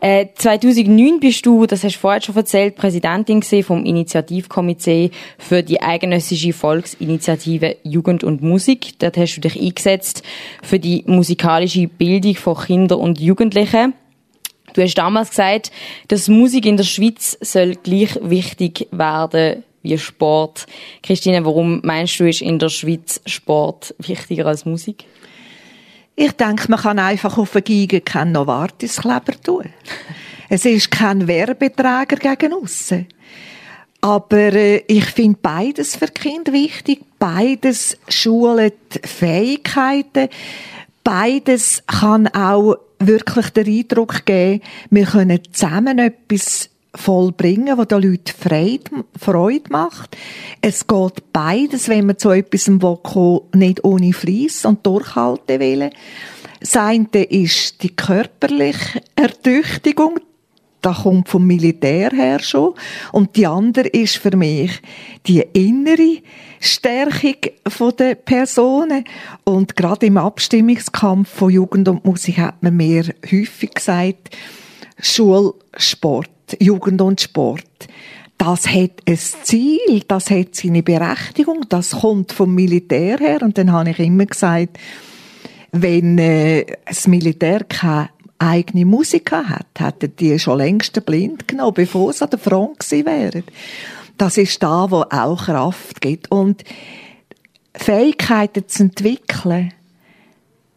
Äh, 2009 bist du, das hast du vorher schon erzählt, Präsidentin vom Initiativkomitee für die eidgenössische Volksinitiative Jugend und Musik. Dort hast du dich eingesetzt für die musikalische Bildung von Kindern und Jugendlichen. Du hast damals gesagt, dass Musik in der Schweiz soll gleich wichtig werden wie Sport. Christine, warum meinst du, ist in der Schweiz Sport wichtiger als Musik? Ich denke, man kann einfach auf eine Geige keinen Novartis-Kleber tun. es ist kein Werbeträger gegen aussen. Aber äh, ich finde beides für Kinder wichtig. Beides schult Fähigkeiten. Beides kann auch wirklich den Eindruck geben, wir können zusammen etwas vollbringen, was den Leuten Freude, Freude macht. Es geht beides, wenn man zu etwas will, nicht ohne Fleiss und durchhalten will. Das eine ist die körperliche Ertüchtigung, das kommt vom Militär her schon. Und die andere ist für mich die innere Stärkung der Personen. Und gerade im Abstimmungskampf von Jugend und Musik hat man mir häufig gesagt, Schulsport Jugend und Sport. Das hat ein Ziel, das hat seine Berechtigung, das kommt vom Militär her. Und dann habe ich immer gesagt, wenn äh, das Militär keine eigene Musiker hat, hätten die schon längst blind genommen, bevor sie an der Front gewesen wären. Das ist da, wo auch Kraft gibt. Und Fähigkeiten zu entwickeln,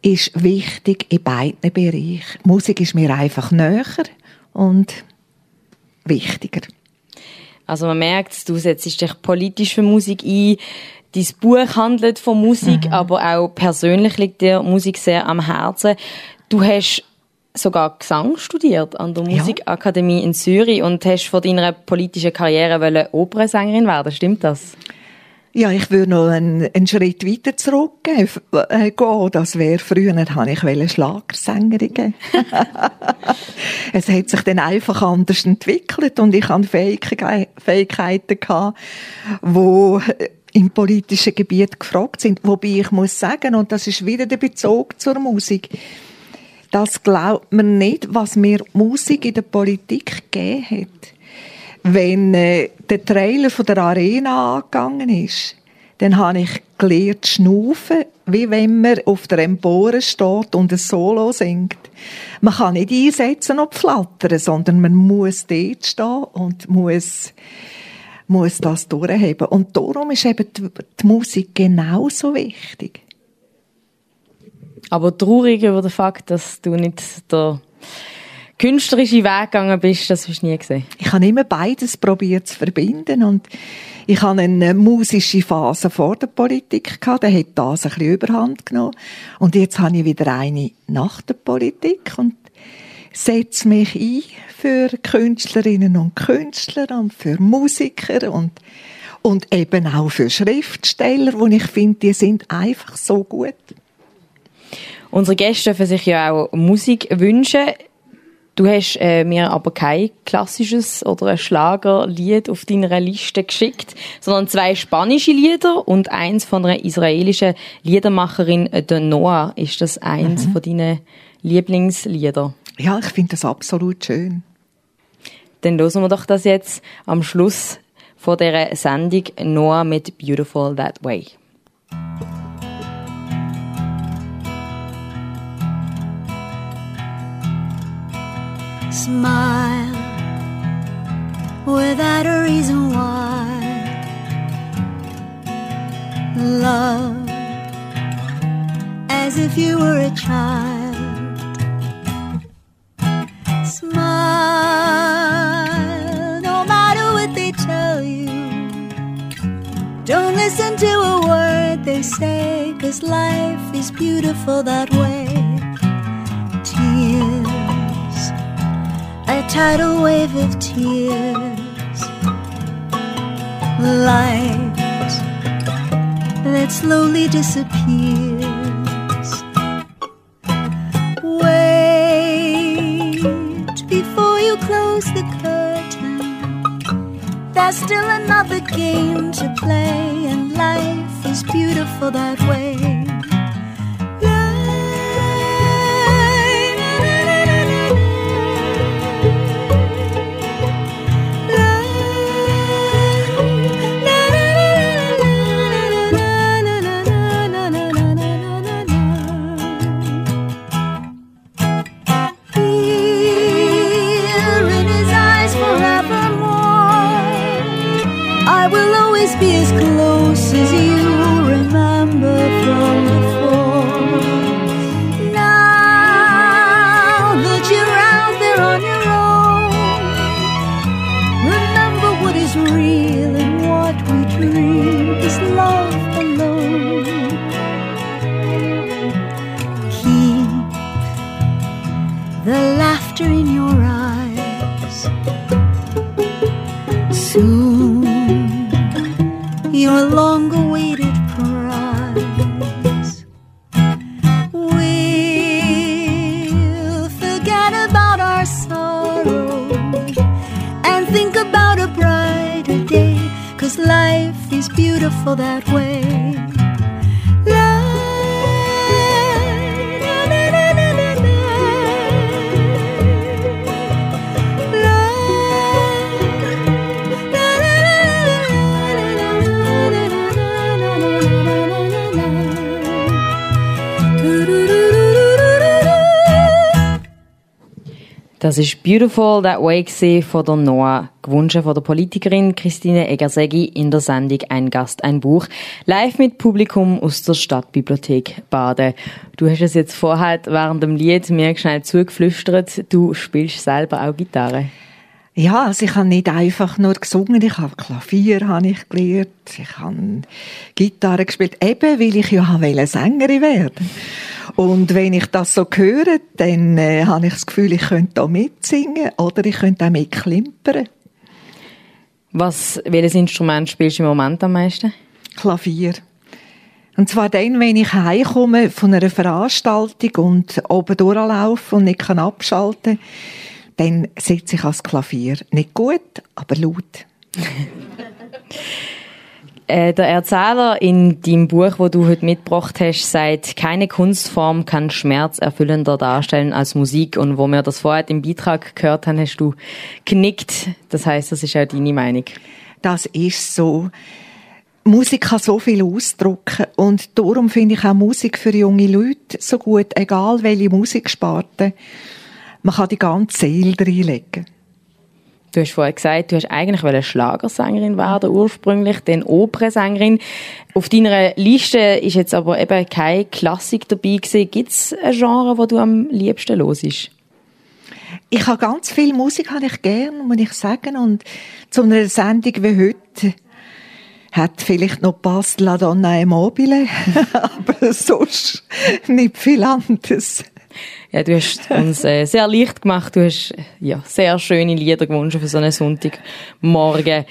ist wichtig in beiden Bereichen. Musik ist mir einfach näher und wichtiger. Also man merkt, du setzt dich politisch für Musik ein. Dein Buch handelt von Musik, mhm. aber auch persönlich liegt dir Musik sehr am Herzen. Du hast sogar Gesang studiert an der Musikakademie in Zürich und hast vor deiner politischen Karriere Opernsängerin werden. Stimmt das? Ja, ich würde noch einen, einen Schritt weiter zurückgehen. Äh, das wäre früher, habe ich Schlagersängerin Es hat sich dann einfach anders entwickelt und ich hatte Fähigkeiten gehabt, wo im politischen Gebiet gefragt sind. Wobei ich muss sagen, und das ist wieder der Bezug zur Musik, das glaubt man nicht, was mir Musik in der Politik gegeben hat wenn äh, der Trailer von der Arena angegangen ist, dann habe ich gelernt schnaufen, wie wenn man auf der Empore steht und ein Solo singt. Man kann nicht einsetzen und flattern, sondern man muss dort stehen und muss, muss das durchheben. Und darum ist eben die, die Musik genauso wichtig. Aber traurig über den Fakt, dass du nicht der künstlerische Weg gegangen bist, das hast du nie gesehen? Ich habe immer beides probiert zu verbinden und ich hatte eine musische Phase vor der Politik gehabt, da hat das ein bisschen Überhand genommen und jetzt habe ich wieder eine nach der Politik und setze mich ein für Künstlerinnen und Künstler und für Musiker und und eben auch für Schriftsteller, wo ich finde, die sind einfach so gut. Unsere Gäste dürfen sich ja auch Musik wünschen. Du hast äh, mir aber kein klassisches oder ein Schlagerlied auf deiner Liste geschickt, sondern zwei spanische Lieder und eins von einer israelischen Liedermacherin, äh, der Noah. Ist das eins mhm. von deinen Lieblingslieder? Ja, ich finde das absolut schön. Dann hören wir doch das jetzt am Schluss von der Sendung Noah mit Beautiful That Way. Smile without a reason why. Love as if you were a child. Smile no matter what they tell you. Don't listen to a word they say, cause life is beautiful that way. Tears tidal wave of tears, light that slowly disappears. Wait before you close the curtain. There's still another game to play, and life is beautiful that way. Das ist Beautiful That Way von der Noah, gewünscht von der Politikerin Christine Egersegi in der Sendung Ein Gast, ein Buch, live mit Publikum aus der Stadtbibliothek Baden. Du hast es jetzt vorher während dem Lied mir schnell zugeflüstert, du spielst selber auch Gitarre. Ja, also ich habe nicht einfach nur gesungen, ich habe Klavier habe ich gelernt, ich habe Gitarre gespielt, eben weil ich ja wollte Sängerin werden. Und wenn ich das so höre, dann äh, habe ich das Gefühl, ich könnte da mitsingen oder ich könnte auch mitklimpern. Was, welches Instrument spielst du im Moment am meisten? Klavier. Und zwar dann, wenn ich heimkomme von einer Veranstaltung und oben durchlaufe und nicht kann abschalten dann sitze ich ans Klavier. Nicht gut, aber laut. Äh, der Erzähler in deinem Buch, wo du heute mitgebracht hast, sagt, keine Kunstform kann schmerzerfüllender darstellen als Musik. Und wo wir das vorher im Beitrag gehört haben, hast du genickt. Das heißt, das ist auch deine Meinung. Das ist so. Musik kann so viel ausdrücken und darum finde ich auch Musik für junge Leute so gut, egal welche Musiksparte. Man kann die ganze Seele reinlegen. Du hast vorher gesagt, du hast eigentlich Schlagersängerin werden ursprünglich, dann Opernsängerin. Auf deiner Liste ist jetzt aber eben keine Klassik dabei gewesen. Gibt es ein Genre, wo du am liebsten los ist? Ich habe ganz viel Musik, habe ich gern, muss ich sagen. Und zu einer Sendung wie heute hat vielleicht noch passt La Donna e Mobile, aber sonst nicht viel anderes. Ja, du hast uns äh, sehr leicht gemacht. Du hast ja sehr schöne Lieder gewünscht für so einen Sonntagmorgen.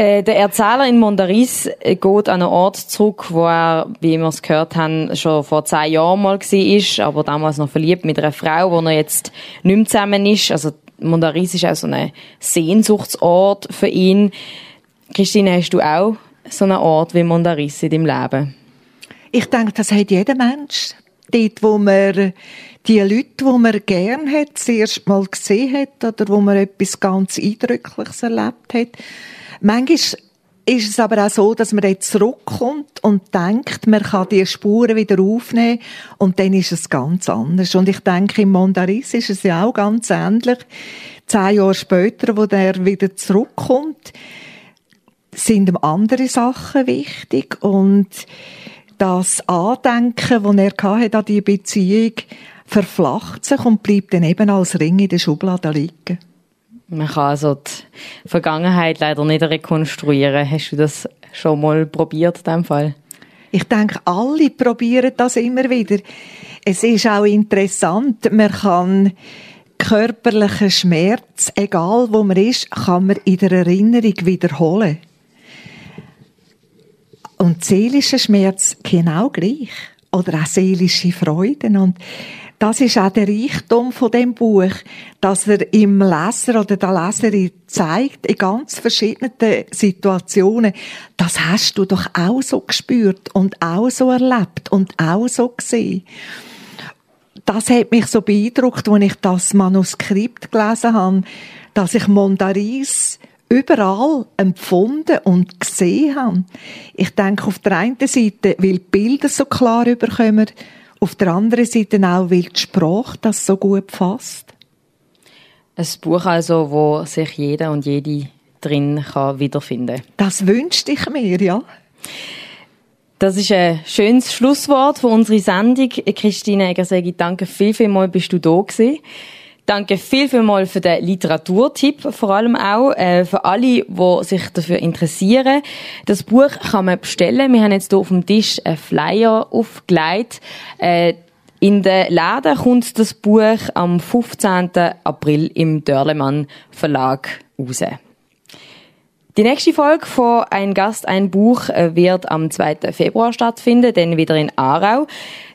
Äh, der Erzähler in Mondaris äh, geht an einen Ort zurück, wo er, wie wir es gehört haben, schon vor zehn Jahren mal war, aber damals noch verliebt mit einer Frau, wo er jetzt nicht mehr zusammen ist. Also Mondaris ist auch so ein Sehnsuchtsort für ihn. Christine, hast du auch so einen Ort wie Mondaris in deinem Leben? Ich denke, das hat jeder Mensch. Dort, wo man die Leute, die man gern hat, das erste Mal gesehen hat oder wo man etwas ganz Eindrückliches erlebt hat. Manchmal ist es aber auch so, dass man dann zurückkommt und denkt, man kann die Spuren wieder aufnehmen und dann ist es ganz anders. Und ich denke, im Mondaris ist es ja auch ganz ähnlich. Zehn Jahre später, wo der wieder zurückkommt, sind ihm andere Sachen wichtig und das Andenken, das er hatte an die Beziehung, verflacht sich und bleibt dann eben als Ring in der Schublade liegen. Man kann also die Vergangenheit leider nicht rekonstruieren. Hast du das schon mal probiert in diesem Fall? Ich denke, alle probieren das immer wieder. Es ist auch interessant, man kann körperlichen Schmerz, egal wo man ist, kann man in der Erinnerung wiederholen. Und seelischer Schmerz genau gleich. oder auch seelische Freuden. Und das ist auch der Reichtum von dem Buch, dass er im Leser oder der Leserin zeigt, in ganz verschiedenen Situationen, das hast du doch auch so gespürt und auch so erlebt und auch so gesehen. Das hat mich so beeindruckt, als ich das Manuskript gelesen habe, dass ich Mondaris überall empfunden und gesehen habe. Ich denke auf der einen Seite, weil die Bilder so klar überkommen, auf der anderen Seite auch, weil die Sprache das so gut fasst. Ein Buch also, wo sich jeder und jede drin kann wiederfinden Das wünschte ich mir, ja. Das ist ein schönes Schlusswort für unsere Sendung. Christine ich danke viel, viel mal, bist du da gewesen. Danke viel, viel mal für den Literaturtipp, vor allem auch äh, für alle, die sich dafür interessieren. Das Buch kann man bestellen. Wir haben jetzt hier auf dem Tisch einen Flyer aufgelegt. Äh, in den Läden kommt das Buch am 15. April im Dörlemann Verlag raus. Die nächste Folge von Ein Gast, ein Buch äh, wird am 2. Februar stattfinden, dann wieder in Aarau.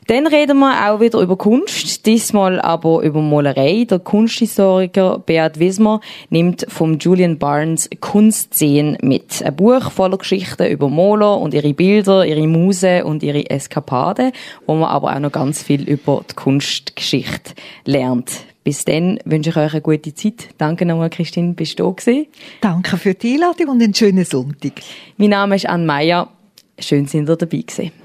Dann reden wir auch wieder über Kunst, diesmal aber über Malerei. Der Kunsthistoriker Beat Wismer nimmt vom Julian Barnes Kunstsehen mit. Ein Buch voller Geschichten über Maler und ihre Bilder, ihre Muse und ihre Eskapaden, wo man aber auch noch ganz viel über die Kunstgeschichte lernt. Bis dann wünsche ich euch eine gute Zeit. Danke nochmal, Christine, bist du da gewesen. Danke für die Einladung und einen schönen Sonntag. Mein Name ist Anne Meyer. Schön, sind ihr dabei gewesen.